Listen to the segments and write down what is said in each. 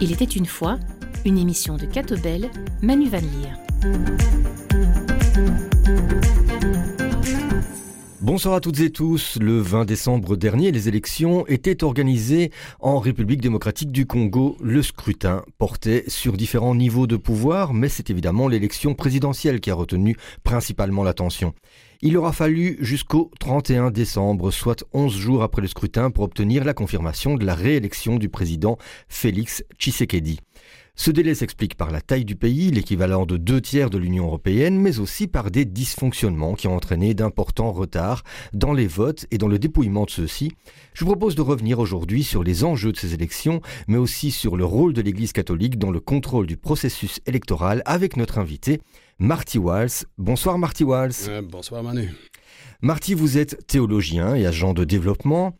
Il était une fois une émission de Catobel, Manu Van Leer. Bonsoir à toutes et tous. Le 20 décembre dernier, les élections étaient organisées en République démocratique du Congo. Le scrutin portait sur différents niveaux de pouvoir, mais c'est évidemment l'élection présidentielle qui a retenu principalement l'attention. Il aura fallu jusqu'au 31 décembre, soit 11 jours après le scrutin, pour obtenir la confirmation de la réélection du président Félix Tshisekedi. Ce délai s'explique par la taille du pays, l'équivalent de deux tiers de l'Union européenne, mais aussi par des dysfonctionnements qui ont entraîné d'importants retards dans les votes et dans le dépouillement de ceux-ci. Je vous propose de revenir aujourd'hui sur les enjeux de ces élections, mais aussi sur le rôle de l'Église catholique dans le contrôle du processus électoral avec notre invité, Marty Walls. Bonsoir Marty Walls. Euh, bonsoir Manu. Marty, vous êtes théologien et agent de développement.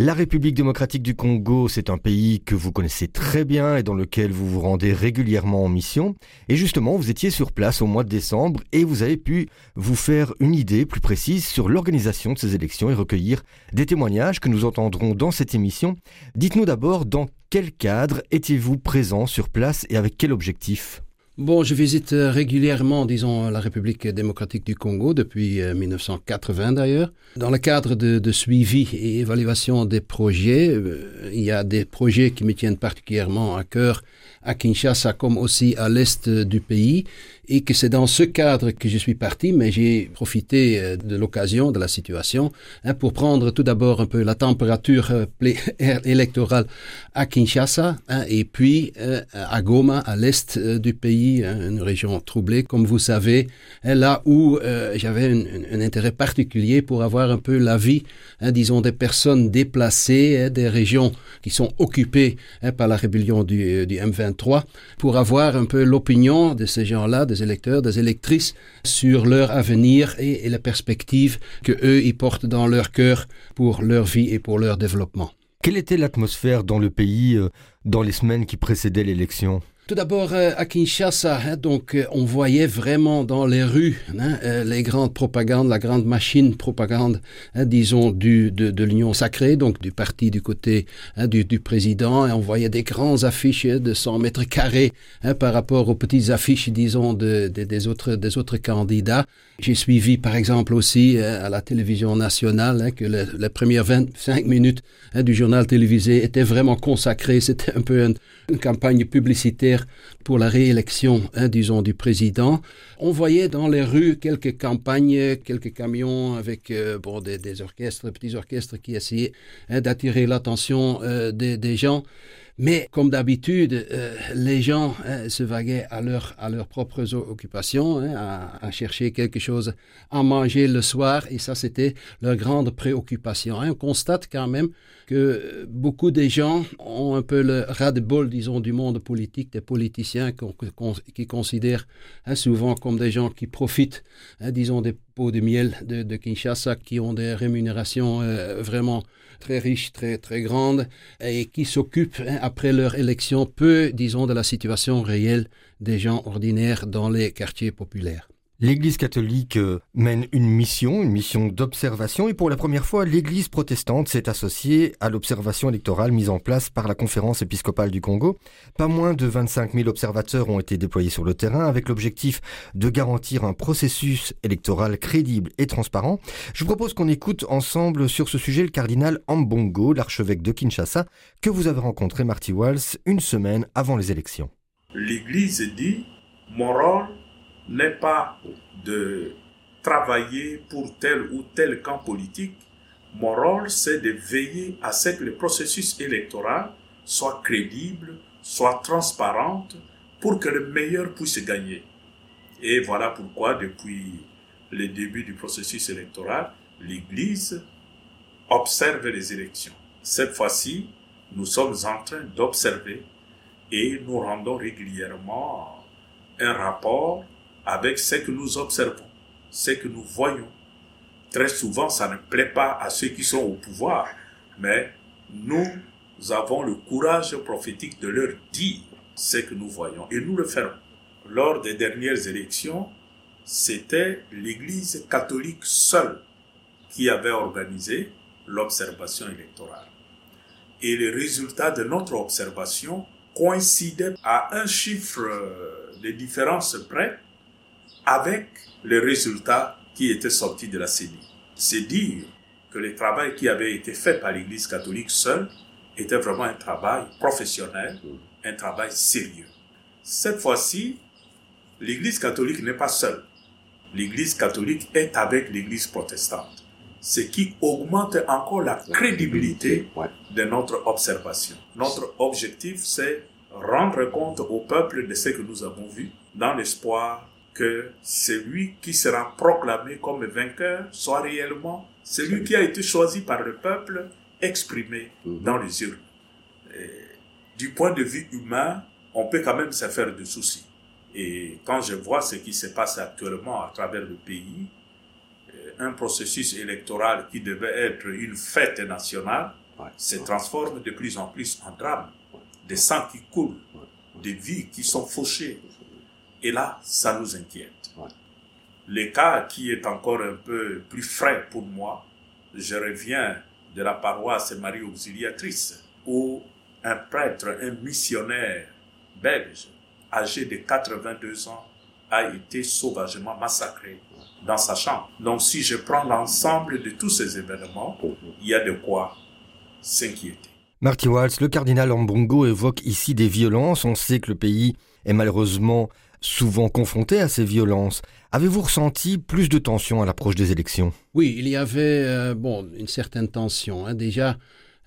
La République démocratique du Congo, c'est un pays que vous connaissez très bien et dans lequel vous vous rendez régulièrement en mission. Et justement, vous étiez sur place au mois de décembre et vous avez pu vous faire une idée plus précise sur l'organisation de ces élections et recueillir des témoignages que nous entendrons dans cette émission. Dites-nous d'abord dans quel cadre étiez-vous présent sur place et avec quel objectif? Bon, je visite euh, régulièrement, disons, la République démocratique du Congo depuis 1980 euh, d'ailleurs. Dans le cadre de, suivi et évaluation des projets, euh, il y a des projets qui me tiennent particulièrement à cœur à Kinshasa comme aussi à l'est du pays et que c'est dans ce cadre que je suis parti, mais j'ai profité de l'occasion, de la situation, hein, pour prendre tout d'abord un peu la température électorale à Kinshasa, hein, et puis à Goma, à l'est du pays, hein, une région troublée, comme vous savez, là où j'avais un, intérêt particulier pour avoir un peu la vie, disons, des personnes déplacées, des régions qui sont occupées par la rébellion du, du M23, pour avoir un peu l'opinion de ces gens-là, des électeurs, des électrices sur leur avenir et, et la perspective que eux y portent dans leur cœur pour leur vie et pour leur développement. Quelle était l'atmosphère dans le pays euh, dans les semaines qui précédaient l'élection? Tout d'abord, euh, à Kinshasa, hein, donc, euh, on voyait vraiment dans les rues hein, euh, les grandes propagandes, la grande machine propagande, hein, disons, du, de, l'Union sacrée, donc du parti du côté du, président, on voyait des grands affiches de 100 mètres carrés par rapport aux petites affiches, disons, de, de, des, autres, des autres candidats. J'ai suivi, par exemple, aussi à la télévision nationale que le, les premières 25 minutes du journal télévisé étaient vraiment consacrées. C'était un peu une, campagne publicitaire pour la réélection, hein, disons, du président. On voyait dans les rues quelques campagnes, quelques camions avec euh, bon, des, orchestres, petits orchestres qui essayaient hein, d'attirer l'attention euh, des gens. Mais comme d'habitude, euh, les gens hein, se vaguaient à, à leurs propres occupations, hein, à, chercher quelque chose à manger le soir, et ça c'était leur grande préoccupation. Hein. On constate quand même que beaucoup de gens ont un peu le ras-de-bol, disons, du monde politique, des politiciens qu qu qui considèrent souvent comme des gens qui profitent, disons, des pots de miel de, de Kinshasa, qui ont des rémunérations euh, vraiment très riches, très, très grandes, et qui s'occupent, hein, après leur élection, peu, disons, de la situation réelle des gens ordinaires dans les quartiers populaires. L'Église catholique euh, mène une mission, une mission d'observation, et pour la première fois, l'Église protestante s'est associée à l'observation électorale mise en place par la conférence épiscopale du Congo. Pas moins de 25 000 observateurs ont été déployés sur le terrain avec l'objectif de garantir un processus électoral crédible et transparent. Je propose qu'on écoute ensemble sur ce sujet le cardinal Ambongo, l'archevêque de Kinshasa, que vous avez rencontré, Marty Walls, une semaine avant les élections. L'Église dit, mon rôle n'est pas de travailler pour tel ou tel camp politique. Mon rôle, c'est de veiller à ce que le processus électoral soit crédible, soit transparent, pour que le meilleur puisse gagner. Et voilà pourquoi, depuis le début du processus électoral, l'Église observe les élections. Cette fois-ci, nous sommes en train d'observer et nous rendons régulièrement un rapport avec ce que nous observons, ce que nous voyons. Très souvent, ça ne plaît pas à ceux qui sont au pouvoir, mais nous avons le courage prophétique de leur dire ce que nous voyons et nous le ferons. Lors des dernières élections, c'était l'Église catholique seule qui avait organisé l'observation électorale. Et les résultats de notre observation coïncidaient à un chiffre de différence près avec les résultats qui étaient sortis de la CENI. C'est dire que le travail qui avait été fait par l'Église catholique seule était vraiment un travail professionnel, un travail sérieux. Cette fois-ci, l'Église catholique n'est pas seule. L'Église catholique est avec l'Église protestante, ce qui augmente encore la crédibilité de notre observation. Notre objectif, c'est rendre compte au peuple de ce que nous avons vu, dans l'espoir que celui qui sera proclamé comme vainqueur soit réellement celui qui a été choisi par le peuple, exprimé mhm. dans les urnes. du point de vue humain, on peut quand même se faire de soucis. Et quand je vois ce qui se passe actuellement à travers le pays, euh, un processus électoral qui devait être une fête nationale se transforme de plus en plus en drame. Des sangs qui coulent, des vies qui sont fauchées. Et là, ça nous inquiète. Le cas qui est encore un peu plus frais pour moi, je reviens de la paroisse Marie Auxiliatrice, où un prêtre, un missionnaire belge, âgé de 82 ans, a été sauvagement massacré dans sa chambre. Donc si je prends l'ensemble de tous ces événements, il y a de quoi s'inquiéter. Marty Waltz, le cardinal Ambongo évoque ici des violences. On sait que le pays est malheureusement souvent confronté à ces violences. Avez-vous ressenti plus de tension à l'approche des élections? Oui, il y avait euh, bon, une certaine tension. Hein. Déjà,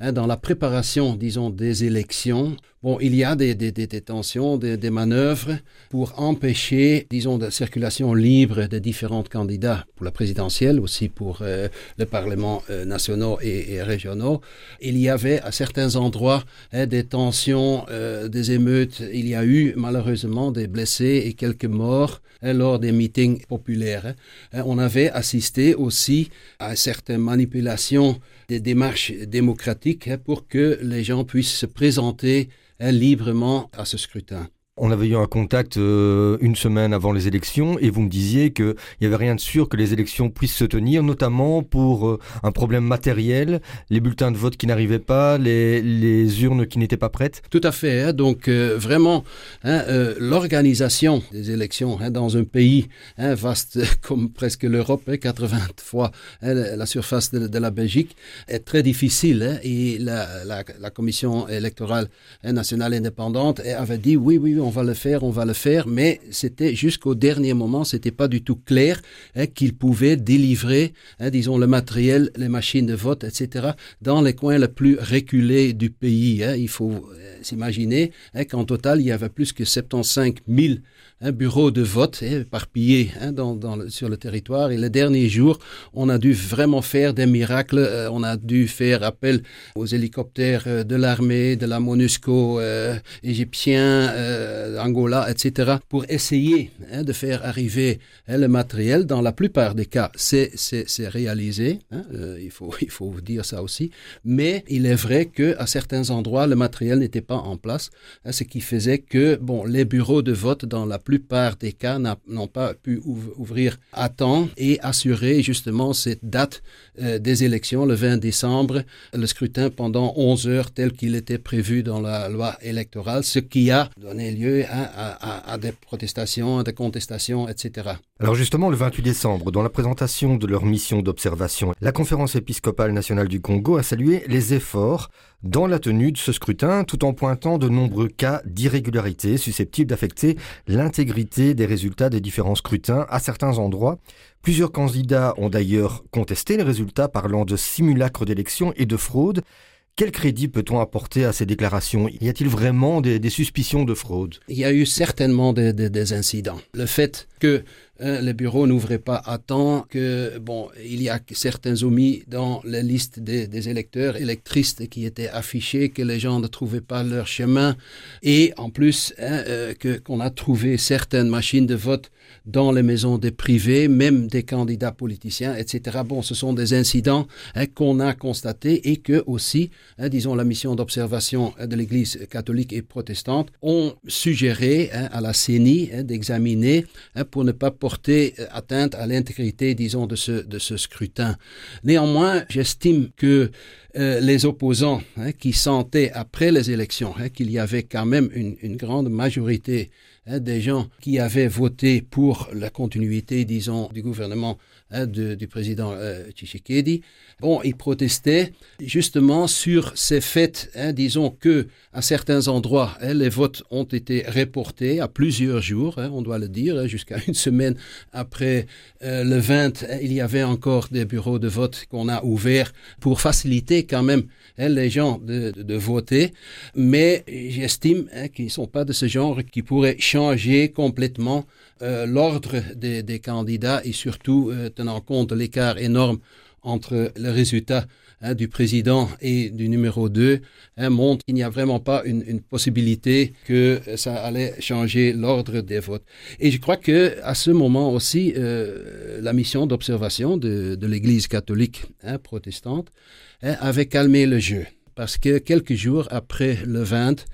hein, dans la préparation, disons, des élections, Bon, il y a des, tensions, des, manœuvres pour empêcher, disons, la circulation libre des différents candidats pour la présidentielle, aussi pour euh, le Parlement euh, nationaux et, et, régionaux. Il y avait à certains endroits hein, des tensions, euh, des émeutes. Il y a eu malheureusement des blessés et quelques morts hein, lors des meetings populaires. On avait assisté aussi à certaines manipulations des démarches démocratiques pour que les gens puissent se présenter librement à ce scrutin. On avait eu un contact euh, une semaine avant les élections et vous me disiez qu'il n'y avait rien de sûr que les élections puissent se tenir, notamment pour euh, un problème matériel, les bulletins de vote qui n'arrivaient pas, les, les, urnes qui n'étaient pas prêtes. Tout à fait. Hein, donc euh, vraiment, hein, l'organisation des élections hein, dans un pays vaste comme presque l'Europe, 80 fois la surface de, la Belgique, est très difficile. et la, la, la, commission électorale nationale indépendante avait dit oui, oui, on va le faire, on va le faire, mais c'était jusqu'au dernier moment, c'était pas du tout clair hein, qu'ils pouvaient délivrer, hein, disons, le matériel, les machines de vote, etc., dans les coins les plus reculés du pays. Hein. Il faut euh, s'imaginer qu'en total, il y avait plus que 75 000 un bureau de vote éparpillé hein, dans, dans le, sur le territoire. Et les derniers jours, on a dû vraiment faire des miracles. Euh, on a dû faire appel aux hélicoptères euh, de l'armée, de la MONUSCO euh, égyptien, euh, Angola, etc., pour essayer hein, de faire arriver hein, le matériel. Dans la plupart des cas, c'est réalisé. Hein, euh, il, faut, il faut dire ça aussi. Mais il est vrai que à certains endroits, le matériel n'était pas en place, hein, ce qui faisait que bon, les bureaux de vote dans la plupart des cas n'ont pas pu ouvrir à temps et assurer justement cette date euh, des élections le 20 décembre, le scrutin pendant 11 heures tel qu'il était prévu dans la loi électorale, ce qui a donné lieu à des protestations, à des contestations, etc. Alors justement, le 28 décembre, dans la présentation de leur mission d'observation, la conférence épiscopale nationale du Congo a salué les efforts dans la tenue de ce scrutin, tout en pointant de nombreux cas d'irrégularité susceptibles d'affecter l'intégrité des résultats des différents scrutins à certains endroits. Plusieurs candidats ont d'ailleurs contesté les résultats parlant de simulacres d'élections et de fraude. Quel crédit peut-on apporter à ces déclarations? Y a-t-il vraiment des, suspicions de fraude? Il y a eu certainement des, incidents. Le fait que les bureaux n'ouvraient pas à temps, que bon, il y a certains omis dans la liste des, électeurs, électrices qui étaient affichés, que les gens ne trouvaient pas leur chemin, et en plus hein, euh, que qu'on a trouvé certaines machines de vote dans les maisons des privés, même des candidats politiciens, etc. Bon, ce sont des incidents hein, qu'on a constatés et que aussi, hein, disons, la mission d'observation de l'Église catholique et protestante ont suggéré hein, à la CENI d'examiner pour ne pas porter porter atteinte à l'intégrité, disons, de ce, de ce scrutin. Néanmoins, j'estime que les opposants hein, qui sentaient après les élections hein, qu'il y avait quand même une, une grande majorité hein, des gens qui avaient voté pour la continuité, disons, du gouvernement hein, du président euh, Tshisekedi. Bon, ils protestaient justement sur ces faits. Hein, disons que à certains endroits, hein, les votes ont été reportés à plusieurs jours, on doit le dire, jusqu'à une semaine après euh, le 20. Hein, il y avait encore des bureaux de vote qu'on a ouverts pour faciliter quand même les gens de, de, de voter. Mais j'estime qu'ils ne sont pas de ce genre qui pourraient changer complètement euh, l'ordre des, candidats et surtout euh, tenant compte de l'écart énorme entre le résultat hein, du président et du numéro 2 hein, montre qu'il n'y a vraiment pas une, possibilité que ça allait changer l'ordre des votes. Et je crois que à ce moment aussi, euh, la mission d'observation de, l'Église catholique hein, protestante avait calmé le jeu. Parce que quelques jours après le 20,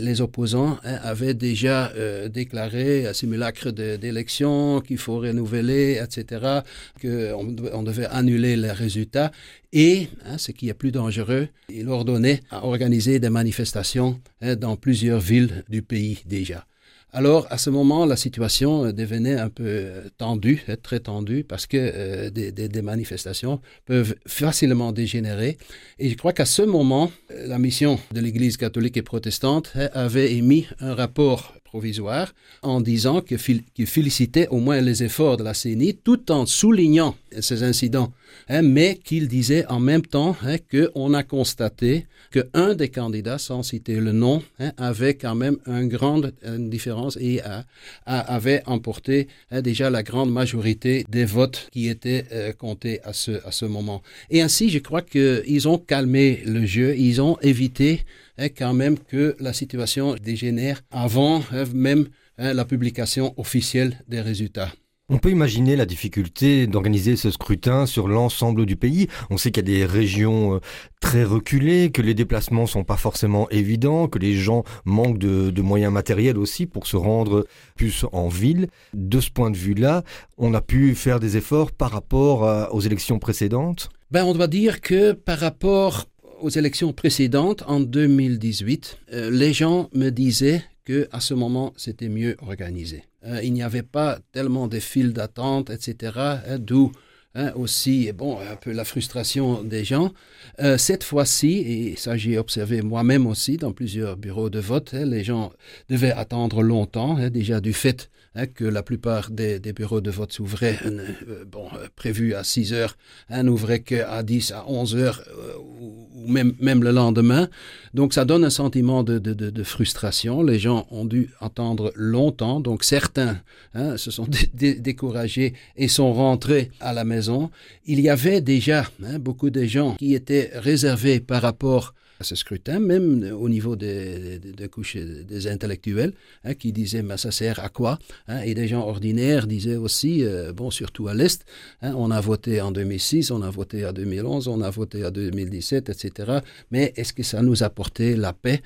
les opposants hein, avaient déjà euh, déclaré un simulacre d'élection qu'il faut renouveler, etc., qu'on on devait annuler les résultats. Et, hein, ce qui est plus dangereux, il ordonnait à organiser des manifestations hein, dans plusieurs villes du pays déjà. Alors, à ce moment, la situation euh, devenait un peu euh, tendue, euh, très tendue, parce que des, manifestations peuvent facilement dégénérer. Et je crois qu'à ce moment, la mission de l'Église catholique et protestante avait émis un rapport provisoire en disant qu'il qu félicitait au moins les efforts de la CENI tout en soulignant ces incidents, hein, mais qu'il disait en même temps hein, qu'on a constaté qu'un des candidats, sans citer le nom, hein, avait quand même une grande différence et a, avait emporté hein, déjà la grande majorité des votes qui étaient euh, comptés à ce, à ce moment. Et ainsi, je crois qu'ils ont calmé le jeu, ils ont évité hein, quand même que la situation dégénère avant hein, même hein, la publication officielle des résultats. On peut imaginer la difficulté d'organiser ce scrutin sur l'ensemble du pays. On sait qu'il y a des régions euh, très reculées, que les déplacements sont pas forcément évidents, que les gens manquent de, de, moyens matériels aussi pour se rendre plus en ville. De ce point de vue-là, on a pu faire des efforts par rapport à, aux élections précédentes? Ben, on doit dire que par rapport aux élections précédentes, en 2018, euh, les gens me disaient que à ce moment, c'était mieux organisé. Euh, il n'y avait pas tellement de files d'attente, etc., hein, d'où hein, aussi bon, un peu la frustration des gens. Euh, cette fois-ci, et ça j'ai observé moi-même aussi dans plusieurs bureaux de vote, hein, les gens devaient attendre longtemps, déjà du fait hein, que la plupart des, bureaux de vote s'ouvraient, euh, bon, euh, prévu à 6 heures, hein, n'ouvraient qu'à 10, à 11 heures, euh, ou, même, même le lendemain. Donc ça donne un sentiment de, de, de, frustration. Les gens ont dû attendre longtemps, donc certains hein, se sont dé découragés et sont rentrés à la maison. Il y avait déjà beaucoup de gens qui étaient réservés par rapport à ce scrutin, même au niveau des, couches des intellectuels, hein, qui disaient mais ça sert à quoi hein, Et des gens ordinaires disaient aussi, euh, bon, surtout à l'Est, hein, on a voté en 2006, on a voté en 2011, on a voté en 2017, etc. Mais est-ce que ça nous a apporté la paix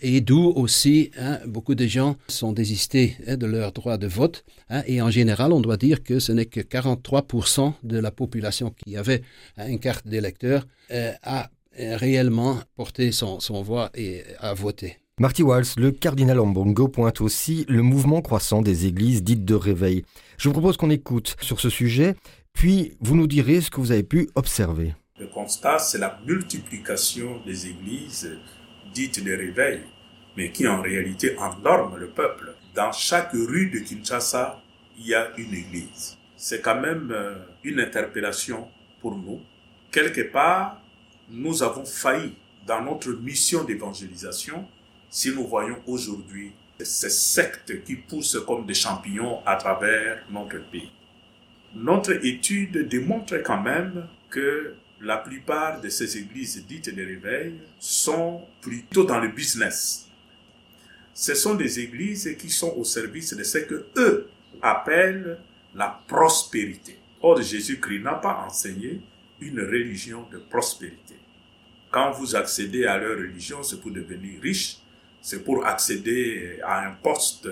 Et d'où aussi, beaucoup de gens sont désistés de leur droit de vote. et en général, on doit dire que ce n'est que 43% de la population qui avait une carte d'électeur euh, a réellement porter son, son voix et à voter. Marty Walsh, le cardinal Ambongo pointe aussi le mouvement croissant des églises dites de réveil. Je vous propose qu'on écoute sur ce sujet, puis vous nous direz ce que vous avez pu observer. Le constat, c'est la multiplication des églises dites de réveil, mais qui en réalité endorment le peuple. Dans chaque rue de Kinshasa, il y a une église. C'est quand même euh, une interpellation pour nous. Quelque part, nous avons failli dans notre mission d'évangélisation si nous voyons aujourd'hui ces sectes qui poussent comme des champignons à travers notre pays. Notre étude démontre quand même que la plupart de ces églises dites de réveil sont plutôt dans le business. Ce sont des églises qui sont au service de ce que eux appellent la prospérité. Or, Jésus-Christ n'a pas enseigné une religion de prospérité. Quand vous accédez à leur religion, c'est pour devenir riche, c'est pour accéder à un poste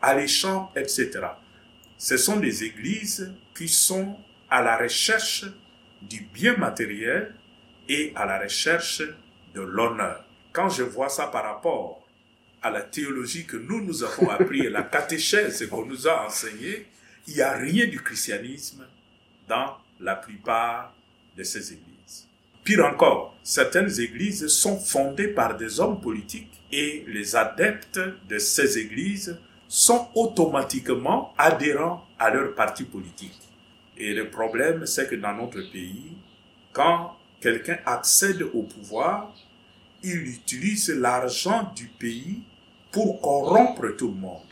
alléchant, etc. ce sont des églises qui sont à la recherche du bien matériel et à la recherche de l'honneur. Quand je vois ça par rapport à la théologie que nous nous avons appris et la catéchèse qu'on nous a enseignée, il n'y a rien du christianisme dans la plupart de ces églises. Pire encore, certaines églises sont fondées par des hommes politiques et les adeptes de ces églises sont automatiquement adhérents à leur parti politique. Et le problème, c'est que dans notre pays, quand quelqu'un accède au pouvoir, il utilise l'argent du pays pour corrompre tout le monde.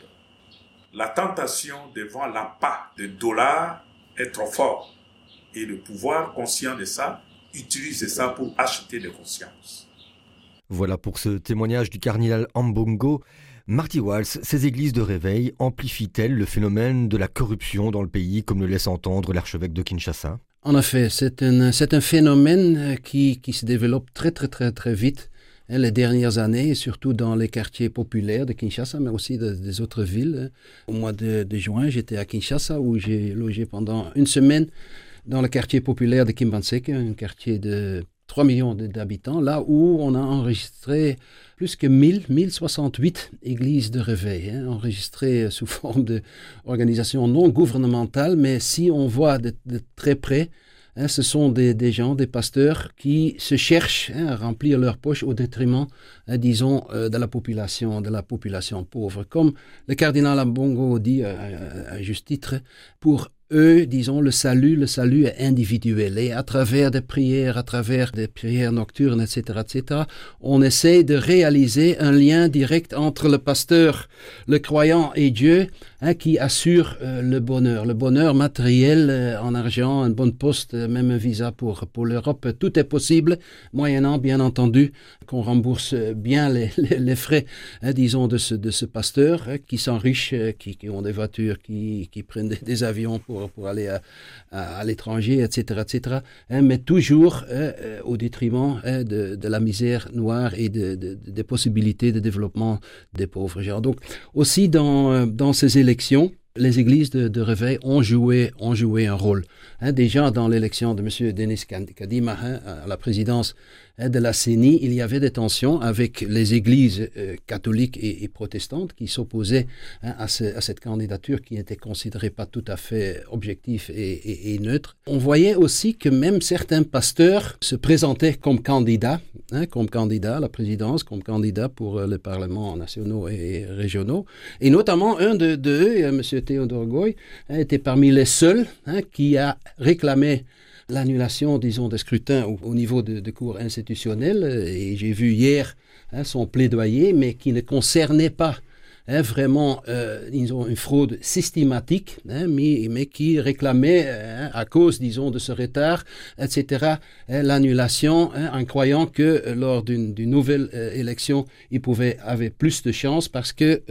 La tentation devant l'appât de dollars est trop forte. Et le pouvoir, conscient de ça, utilise ça pour acheter des consciences. Voilà pour ce témoignage du cardinal Ambongo. Marty Walls, ces églises de réveil amplifient-elles le phénomène de la corruption dans le pays, comme le laisse entendre l'archevêque de Kinshasa? En effet, c'est un, un, phénomène qui, qui, se développe très très très très vite hein, les dernières années, surtout dans les quartiers populaires de Kinshasa, mais aussi des autres villes. Au mois de, de juin, j'étais à Kinshasa où j'ai logé pendant une semaine dans le quartier populaire de Kimbanseke, un quartier de 3 millions d'habitants, là où on a enregistré plus que 1000, 1068 églises de réveil, hein, enregistrées sous forme d'organisations non gouvernementales, mais si on voit de, très près, hein, ce sont des, gens, des pasteurs qui se cherchent hein, à remplir leurs poches au détriment, disons, euh, de la population, de la population pauvre. Comme le cardinal Ambongo dit euh, à juste titre, pour eux, disons, le salut, le salut est individuel. Et à travers des prières, à travers des prières nocturnes, etc., etc., on essaie de réaliser un lien direct entre le pasteur, le croyant et Dieu, hein, qui assure euh, le bonheur. Le bonheur matériel euh, en argent, un bon poste, même un visa pour, pour l'Europe, tout est possible, moyennant, bien entendu, qu'on rembourse bien les, frais, hein, disons, de ce, de ce pasteur, hein, qui s'enrichit, qui, qui, ont des voitures, qui, qui prennent des, avions pour pour, aller à, à, l'étranger, etc., etc., hein, mais toujours euh, au détriment de, de, la misère noire et de, des possibilités de développement des pauvres gens. Donc, aussi dans, euh, dans ces élections, les églises de, de, réveil ont joué, un rôle. Hein, déjà dans l'élection de M. Denis Kadima hein, à la présidence hein, de la CENI, il y avait des tensions avec les églises euh, catholiques et, protestantes qui s'opposaient hein, à, ce, à, cette candidature qui n'était considérée pas tout à fait objective et, neutre. On voyait aussi que même certains pasteurs se présentaient comme candidats, comme candidats à la présidence, comme candidats pour euh, les parlements nationaux et régionaux. Et notamment un de, de eux, M. Théodore Goy, était parmi les seuls qui a réclamé l'annulation, disons, des scrutins au, au niveau de, cours institutionnels. Et j'ai vu hier hein, son plaidoyer, mais qui ne concernait pas hein, vraiment euh, disons, une fraude systématique, hein, mais, qui réclamait, hein, à cause, disons, de ce retard, etc., hein, l'annulation, hein, en croyant que euh, lors d'une nouvelle euh, élection, il pouvait avoir plus de chances parce que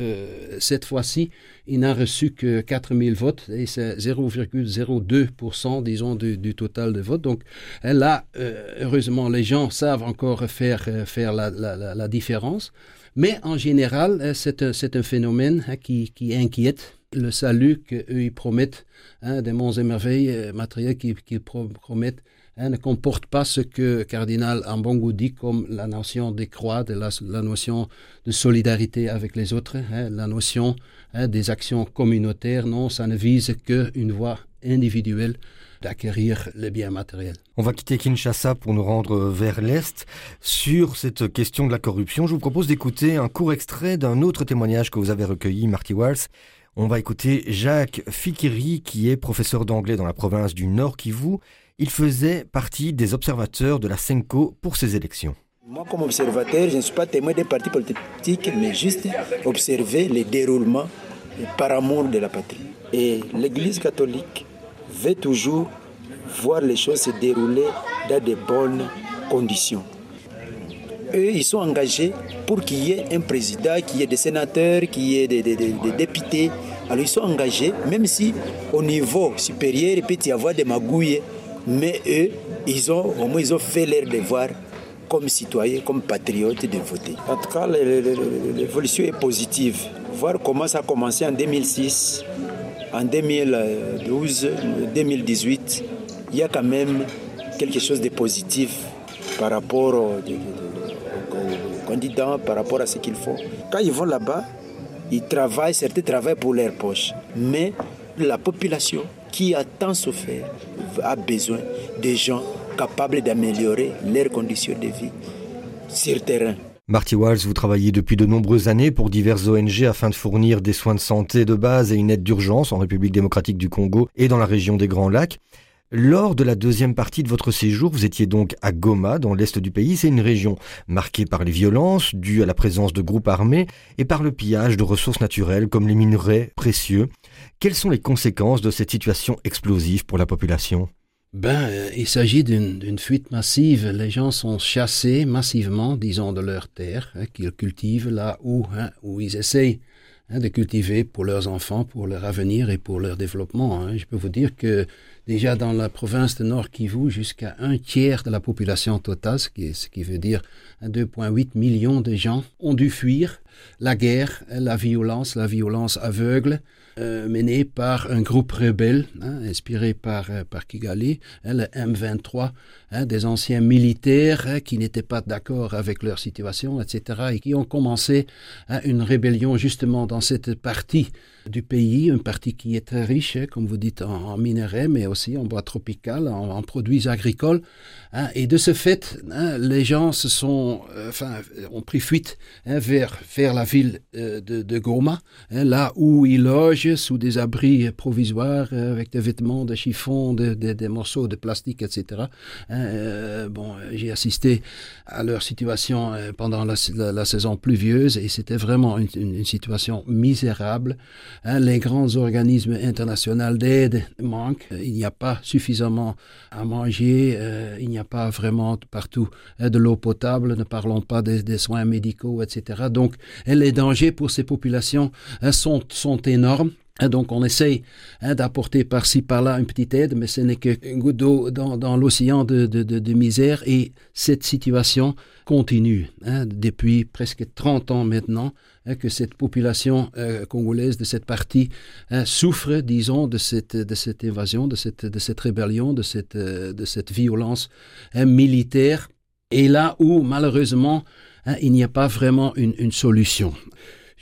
cette fois-ci, il n'a reçu que 4000 votes et c'est 0,02%, disons, du, total de votes. Donc là, euh, heureusement, les gens savent encore faire, faire la, la, différence. Mais en général, euh, c'est un, un, phénomène hein, qui, qui, inquiète le salut qu'eux promettent, hein, des monts et merveilles euh, matériels qu'ils qu promettent. Hein, ne comporte pas ce que cardinal Ambongo dit comme la notion des croix, la, notion de solidarité avec les autres, la notion hein, des actions communautaires. Non, ça ne vise qu'une voie individuelle d'acquérir les biens matériels. On va quitter Kinshasa pour nous rendre vers l'Est. Sur cette question de la corruption, je vous propose d'écouter un court extrait d'un autre témoignage que vous avez recueilli, Marty Walls. On va écouter Jacques Fikiri, qui est professeur d'anglais dans la province du Nord Kivu. Il faisait partie des observateurs de la Senko pour ces élections. Moi, comme observateur, je ne suis pas témoin des partis politiques, mais juste observer les déroulements par amour de la patrie. Et l'Église catholique veut toujours voir les choses se dérouler dans de bonnes conditions. Eux, ils sont engagés pour qu'il y ait un président, qu'il y ait des sénateurs, qu'il y ait des, députés. Alors ils sont engagés, même si au niveau supérieur, il peut y avoir des magouilles, mais eux, ils ont, au moins, ils ont fait leur devoir comme citoyens, comme patriotes de voter. En tout cas, l'évolution est positive. Voir comment ça a commencé en 2006 en 2012, 2018, il y a quand même quelque chose de positif par rapport aux, candidats, par rapport à ce qu'il faut. Quand ils vont là-bas, ils travaillent, certains travaillent pour leur poche. Mais la population qui a tant souffert a besoin de gens capables d'améliorer leurs conditions de vie sur terrain. Marty Walls, vous travaillez depuis de nombreuses années pour diverses ONG afin de fournir des soins de santé de base et une aide d'urgence en République démocratique du Congo et dans la région des Grands Lacs. Lors de la deuxième partie de votre séjour, vous étiez donc à Goma, dans l'est du pays. C'est une région marquée par les violences dues à la présence de groupes armés et par le pillage de ressources naturelles comme les minerais précieux. Quelles sont les conséquences de cette situation explosive pour la population? Ben, euh, il s'agit d'une fuite massive. Les gens sont chassés massivement, disons, de leurs terres, hein, qu'ils cultivent là où, hein, où ils essayent hein, de cultiver pour leurs enfants, pour leur avenir et pour leur développement. Je peux vous dire que déjà dans la province de Nord Kivu, jusqu'à un tiers de la population totale, ce qui, ce qui veut dire 2,8 millions de gens, ont dû fuir la guerre, la violence, la violence aveugle, euh, mené par un groupe rebelle, hein, inspiré par, euh, par Kigali, hein, le M23, hein, des anciens militaires qui n'étaient pas d'accord avec leur situation, etc., et qui ont commencé une rébellion justement dans cette partie du pays, une partie qui est très riche, comme vous dites, en, minerais, mais aussi en bois tropical, en, produits agricoles. et de ce fait, les gens se sont, euh, enfin, ont pris fuite vers, vers la ville de, de Goma, là où ils logent sous des abris provisoires euh, avec des vêtements de chiffon, des morceaux de plastique, etc. Hein, euh, bon, j'ai assisté à leur situation euh, pendant la, saison pluvieuse et c'était vraiment une, situation misérable. Hein, les grands organismes internationaux d'aide manquent. Il n'y a pas suffisamment à manger. il n'y a pas vraiment partout de l'eau potable. Ne parlons pas des, soins médicaux, etc. Donc, les dangers pour ces populations hein, sont énormes. Hein, donc on essaye hein, d'apporter par-ci par-là une petite aide, mais ce n'est qu'une goutte d'eau dans, l'océan de, misère et cette situation continue hein, depuis presque 30 ans maintenant que cette population euh, congolaise de cette partie souffre, disons, de cette, de invasion, de cette, rébellion, de cette, euh, violence militaire. Et là où malheureusement il n'y a pas vraiment une solution.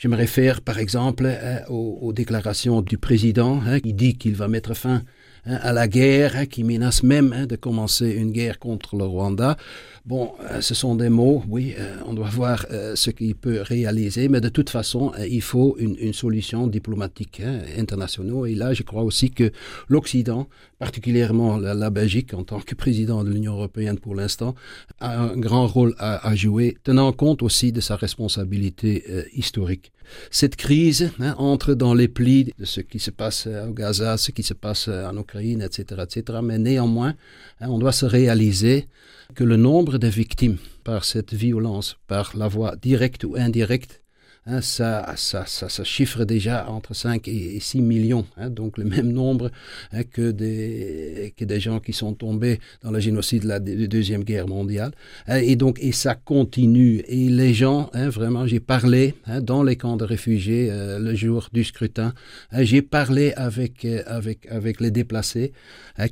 Je me réfère par exemple euh, aux, déclarations du président hein, qui dit qu'il va mettre fin hein, à la guerre, hein, qui menace même de commencer une guerre contre le Rwanda. Bon, euh, ce sont des mots, oui, euh, on doit voir ce qu'il peut réaliser, mais de toute façon, il faut une, solution diplomatique internationale. Et là, je crois aussi que l'Occident, particulièrement la, Belgique en tant que président de l'Union européenne pour l'instant, a un grand rôle à, jouer, tenant compte aussi de sa responsabilité historique. Cette crise hein, entre dans les plis de ce qui se passe au Gaza, ce qui se passe en Ukraine, etc.. Mais néanmoins, hein, on doit se réaliser que le nombre de victimes par cette violence, par la voie directe ou indirecte, Hein, ça, ça, ça, ça, chiffre déjà entre 5 et 6 millions, hein, donc le même nombre hein, que, des, que des gens qui sont tombés dans le génocide de la Deuxième Guerre mondiale. et donc, et ça continue. Et les gens, vraiment, j'ai parlé dans les camps de réfugiés euh, le jour du scrutin, j'ai parlé avec, euh, avec, avec les déplacés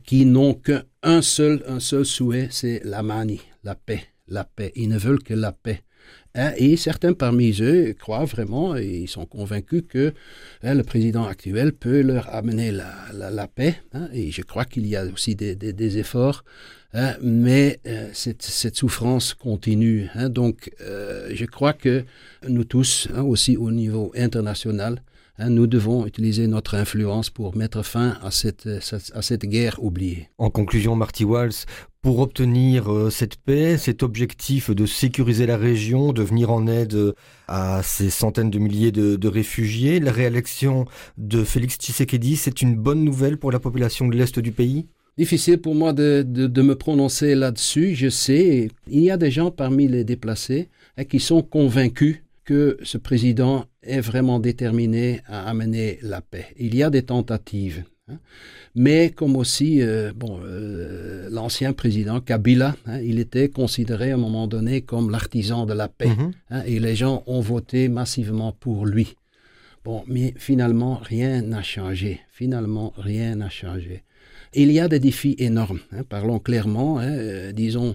qui n'ont qu'un seul, un seul souhait, c'est la manie, la paix, la paix. Ils ne veulent que la paix. Hein, et certains parmi eux croient vraiment et ils sont convaincus que hein, le président actuel peut leur amener la, paix. Hein, et je crois qu'il y a aussi des, efforts, mais euh, cette, souffrance continue. donc euh, je crois que nous tous, aussi au niveau international, nous devons utiliser notre influence pour mettre fin à cette, à cette guerre oubliée. En conclusion, Marty Walls, pour obtenir euh, cette paix, cet objectif de sécuriser la région, de venir en aide euh, à ces centaines de milliers de, réfugiés, la réélection de Félix Tshisekedi, c'est une bonne nouvelle pour la population de l'Est du pays? Difficile pour moi de, me prononcer là-dessus. Je sais, il y a des gens parmi les déplacés hein, qui sont convaincus que ce président est vraiment déterminé à amener la paix. Il y a des tentatives. Hein. Mais comme aussi, euh, bon, euh, l'ancien président Kabila, hein, il était considéré à un moment donné comme l'artisan de la paix. Mhm. Hein, et les gens ont voté massivement pour lui. Bon, mais finalement, rien n'a changé. Finalement, rien n'a changé. Il y a des défis énormes, hein, parlons clairement, hein, euh, disons,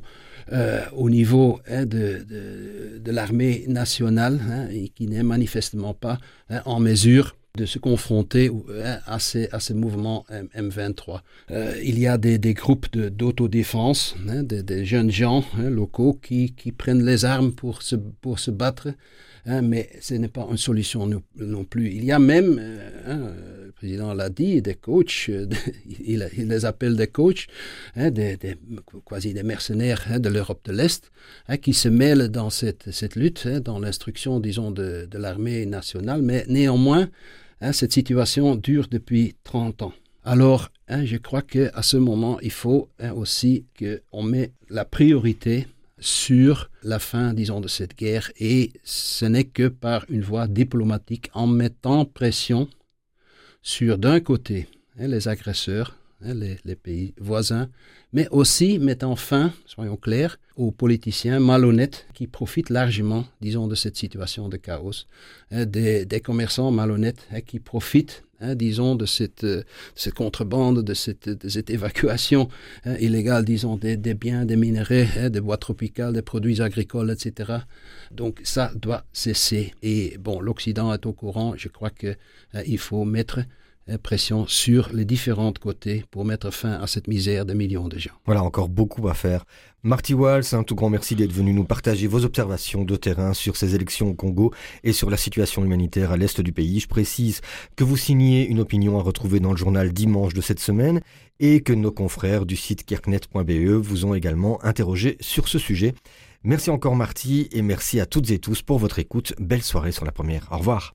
euh, au niveau hein, de, de, de l'armée nationale, qui n'est manifestement pas en mesure de se confronter hein, à ces, à mouvements M23. Euh, il y a des, groupes d'autodéfense, hein, des, jeunes gens hein, locaux qui, prennent les armes pour se, battre, hein, mais ce n'est pas une solution non, plus. Il y a même, euh, le président l'a dit, des coachs, euh, il, les appelle des coachs, des, quasi des mercenaires de l'Europe de l'Est, qui se mêlent dans cette, lutte, dans l'instruction, disons, de l'armée nationale, mais néanmoins, Hein, cette situation dure depuis 30 ans. Alors, hein, je crois qu'à ce moment, il faut hein, aussi qu'on met la priorité sur la fin, disons, de cette guerre, et ce n'est que par une voie diplomatique en mettant pression sur, d'un côté, les agresseurs, les, les, pays voisins, mais aussi mettant fin, soyons clairs, aux politiciens malhonnêtes qui profitent largement, disons, de cette situation de chaos, hein, des, commerçants malhonnêtes hein, qui profitent, hein, disons, de cette, euh, contrebande, de cette, évacuation illégale, disons, des, des, biens, des minerais, des bois tropicales, des produits agricoles, etc. Donc ça doit cesser. Et bon, l'Occident est au courant, je crois qu'il faut mettre pression sur les différents côtés pour mettre fin à cette misère de millions de gens. Voilà, encore beaucoup à faire. Marty Walls, un tout grand merci d'être venu nous partager vos observations de terrain sur ces élections au Congo et sur la situation humanitaire à l'est du pays. Je précise que vous signez une opinion à retrouver dans le journal dimanche de cette semaine et que nos confrères du site kirknet.be vous ont également interrogé sur ce sujet. Merci encore Marty et merci à toutes et tous pour votre écoute. Belle soirée sur la première. Au revoir.